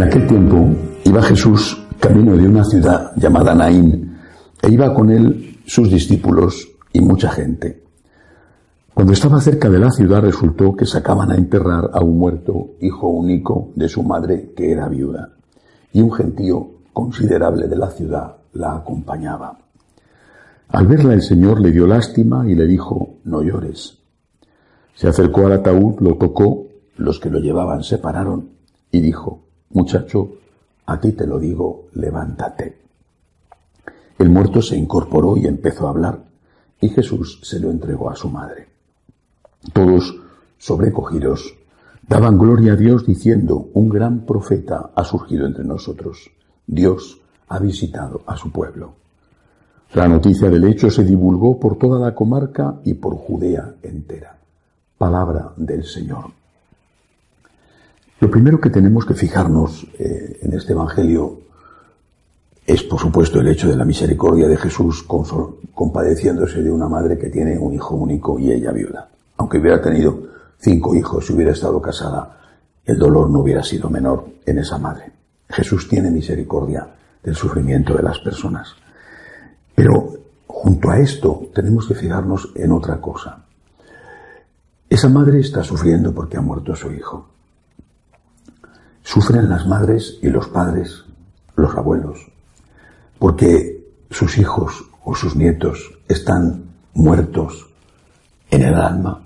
En aquel tiempo iba Jesús camino de una ciudad llamada Naín e iba con él sus discípulos y mucha gente. Cuando estaba cerca de la ciudad resultó que sacaban a enterrar a un muerto hijo único de su madre que era viuda, y un gentío considerable de la ciudad la acompañaba. Al verla el Señor le dio lástima y le dijo, no llores. Se acercó al ataúd, lo tocó, los que lo llevaban se pararon y dijo, muchacho, a ti te lo digo, levántate. El muerto se incorporó y empezó a hablar, y Jesús se lo entregó a su madre. Todos, sobrecogidos, daban gloria a Dios diciendo, un gran profeta ha surgido entre nosotros. Dios ha visitado a su pueblo. La noticia del hecho se divulgó por toda la comarca y por Judea entera. Palabra del Señor. Lo primero que tenemos que fijarnos eh, en este Evangelio es, por supuesto, el hecho de la misericordia de Jesús compadeciéndose de una madre que tiene un hijo único y ella viuda. Aunque hubiera tenido cinco hijos y hubiera estado casada, el dolor no hubiera sido menor en esa madre. Jesús tiene misericordia del sufrimiento de las personas. Pero junto a esto tenemos que fijarnos en otra cosa. Esa madre está sufriendo porque ha muerto su hijo. Sufren las madres y los padres, los abuelos, porque sus hijos o sus nietos están muertos en el alma,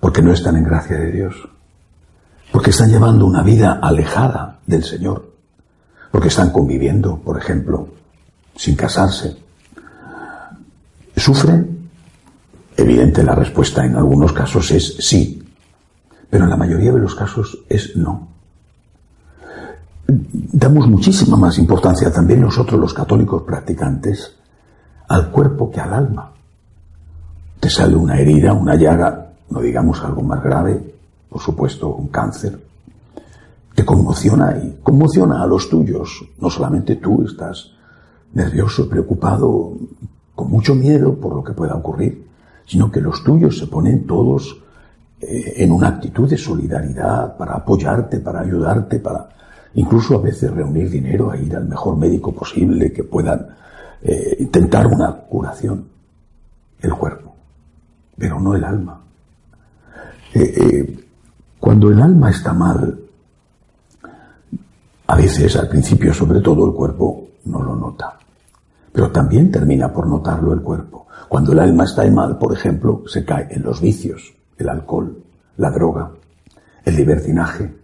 porque no están en gracia de Dios, porque están llevando una vida alejada del Señor, porque están conviviendo, por ejemplo, sin casarse. ¿Sufren? Evidente la respuesta en algunos casos es sí, pero en la mayoría de los casos es no. Damos muchísima más importancia también nosotros los católicos practicantes al cuerpo que al alma. Te sale una herida, una llaga, no digamos algo más grave, por supuesto un cáncer, te conmociona y conmociona a los tuyos. No solamente tú estás nervioso, preocupado, con mucho miedo por lo que pueda ocurrir, sino que los tuyos se ponen todos en una actitud de solidaridad para apoyarte, para ayudarte, para incluso a veces reunir dinero a ir al mejor médico posible que puedan eh, intentar una curación. El cuerpo, pero no el alma. Eh, cuando el alma está mal, a veces, al principio sobre todo, el cuerpo no lo nota. Pero también termina por notarlo el cuerpo. Cuando el alma está mal, por ejemplo, se cae en los vicios, el alcohol, la droga, el libertinaje.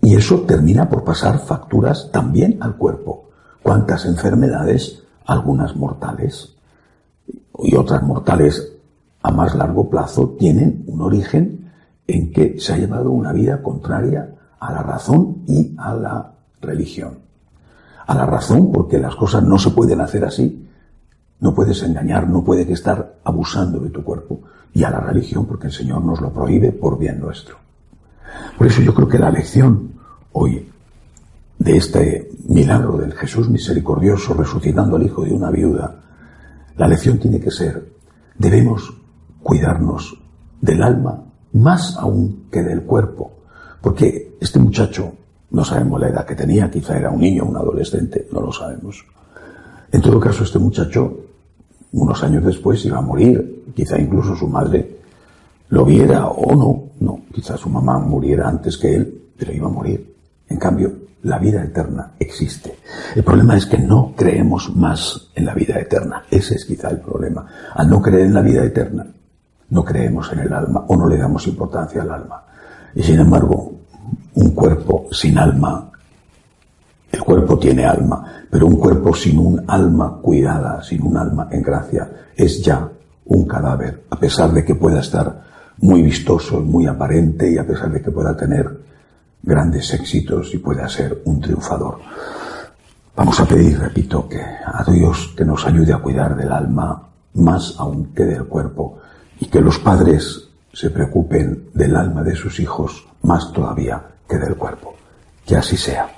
Y eso termina por pasar facturas también al cuerpo. ¿Cuántas enfermedades, algunas mortales y otras mortales a más largo plazo, tienen un origen en que se ha llevado una vida contraria a la razón y a la religión? a la razón, porque las cosas no se pueden hacer así. No puedes engañar, no puedes estar abusando de tu cuerpo. Y a la religión, porque el Señor nos lo prohíbe por bien nuestro. Por eso yo creo que la lección hoy de este milagro del Jesús misericordioso resucitando al hijo de una viuda, la lección tiene que ser, debemos cuidarnos del alma más aún que del cuerpo, porque este muchacho no sabemos la edad que tenía, quizá era un niño, un adolescente, no lo sabemos. En todo caso, este muchacho, unos años después, iba a morir, quizá incluso su madre lo viera o no, no, quizá su mamá muriera antes que él, pero iba a morir. En cambio, la vida eterna existe. El problema es que no creemos más en la vida eterna. Ese es quizá el problema. Al no creer en la vida eterna, no creemos en el alma o no le damos importancia al alma. Y sin embargo, un cuerpo sin alma. El cuerpo tiene alma, Pero un cuerpo sin un alma cuidada, sin un alma en gracia, es ya un cadáver, a pesar de que pueda estar muy vistoso, muy aparente y a pesar de que pueda tener grandes éxitos y pueda ser un triunfador. Vamos a pedir, repito, que a Dios que nos ayude a cuidar del alma más aún que del cuerpo y que los padres se preocupen del alma de sus hijos más todavía que del cuerpo. Que así sea.